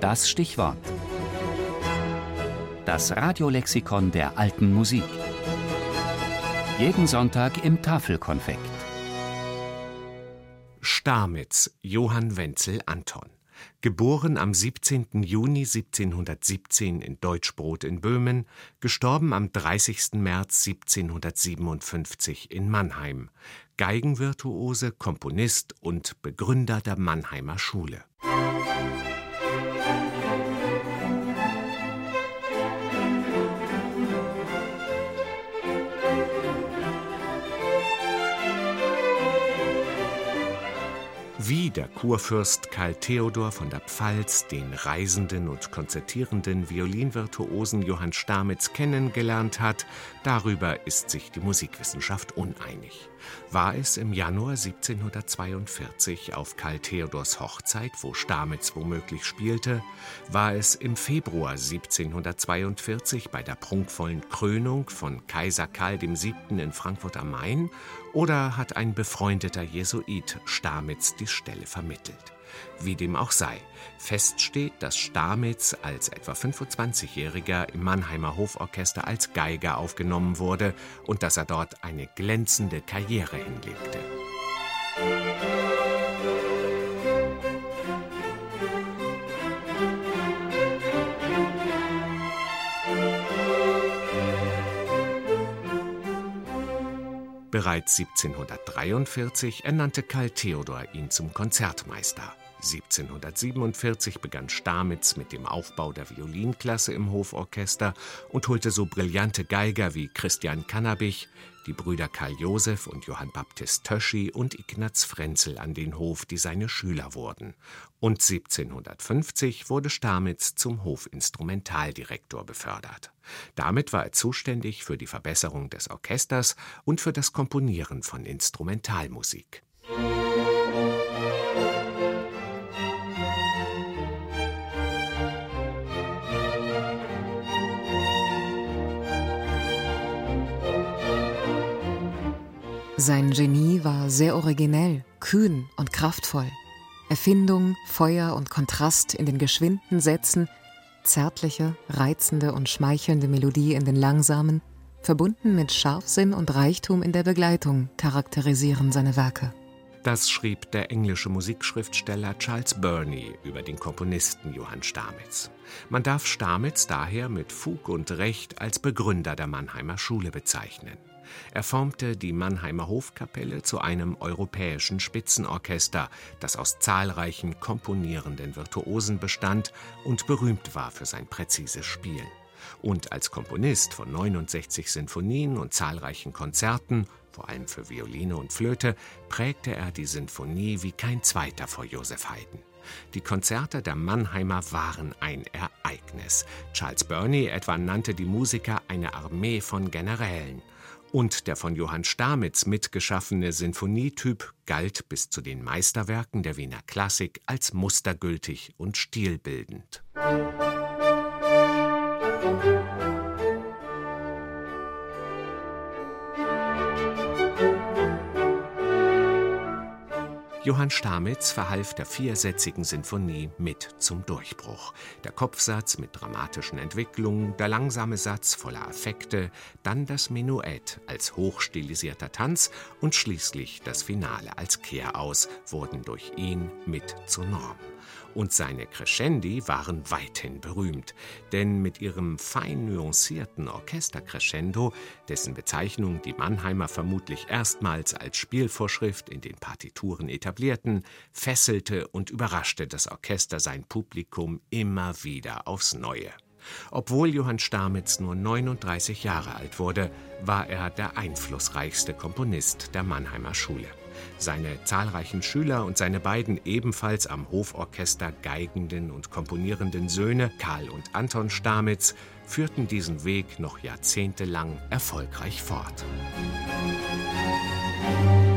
Das Stichwort. Das Radiolexikon der alten Musik. Jeden Sonntag im Tafelkonfekt. Stamitz, Johann Wenzel Anton. Geboren am 17. Juni 1717 in Deutschbrot in Böhmen, gestorben am 30. März 1757 in Mannheim. Geigenvirtuose, Komponist und Begründer der Mannheimer Schule. Wie der Kurfürst Karl Theodor von der Pfalz den reisenden und konzertierenden Violinvirtuosen Johann Stamitz kennengelernt hat, darüber ist sich die Musikwissenschaft uneinig. War es im Januar 1742 auf Karl Theodors Hochzeit, wo Stamitz womöglich spielte? War es im Februar 1742 bei der prunkvollen Krönung von Kaiser Karl VII. in Frankfurt am Main? Oder hat ein befreundeter Jesuit Stamitz die Stelle vermittelt? Wie dem auch sei, fest steht, dass Stamitz als etwa 25-Jähriger im Mannheimer Hoforchester als Geiger aufgenommen wurde und dass er dort eine glänzende Karriere hinlegte. Bereits 1743 ernannte Karl Theodor ihn zum Konzertmeister. 1747 begann Stamitz mit dem Aufbau der Violinklasse im Hoforchester und holte so brillante Geiger wie Christian Kannabich, die Brüder Karl Josef und Johann Baptist Töschi und Ignaz Frenzel an den Hof, die seine Schüler wurden. Und 1750 wurde Stamitz zum Hofinstrumentaldirektor befördert. Damit war er zuständig für die Verbesserung des Orchesters und für das Komponieren von Instrumentalmusik. Sein Genie war sehr originell, kühn und kraftvoll. Erfindung, Feuer und Kontrast in den geschwinden Sätzen, zärtliche, reizende und schmeichelnde Melodie in den langsamen, verbunden mit Scharfsinn und Reichtum in der Begleitung, charakterisieren seine Werke. Das schrieb der englische Musikschriftsteller Charles Burney über den Komponisten Johann Stamitz. Man darf Stamitz daher mit Fug und Recht als Begründer der Mannheimer Schule bezeichnen. Er formte die Mannheimer Hofkapelle zu einem europäischen Spitzenorchester, das aus zahlreichen komponierenden Virtuosen bestand und berühmt war für sein präzises Spielen. Und als Komponist von 69 Sinfonien und zahlreichen Konzerten, vor allem für Violine und Flöte, prägte er die Sinfonie wie kein zweiter vor Joseph Haydn. Die Konzerte der Mannheimer waren ein Ereignis. Charles Burney etwa nannte die Musiker eine Armee von Generälen und der von Johann Stamitz mitgeschaffene Sinfonietyp galt bis zu den Meisterwerken der Wiener Klassik als mustergültig und stilbildend. Musik Johann Stamitz verhalf der viersätzigen Sinfonie mit zum Durchbruch. Der Kopfsatz mit dramatischen Entwicklungen, der langsame Satz voller Affekte, dann das Menuett als hochstilisierter Tanz und schließlich das Finale als Kehraus wurden durch ihn mit zur Norm und seine Crescendi waren weithin berühmt, denn mit ihrem fein nuancierten Orchestercrescendo, dessen Bezeichnung die Mannheimer vermutlich erstmals als Spielvorschrift in den Partituren etablierten, fesselte und überraschte das Orchester sein Publikum immer wieder aufs Neue. Obwohl Johann Stamitz nur 39 Jahre alt wurde, war er der einflussreichste Komponist der Mannheimer Schule. Seine zahlreichen Schüler und seine beiden ebenfalls am Hoforchester geigenden und komponierenden Söhne Karl und Anton Stamitz führten diesen Weg noch jahrzehntelang erfolgreich fort. Musik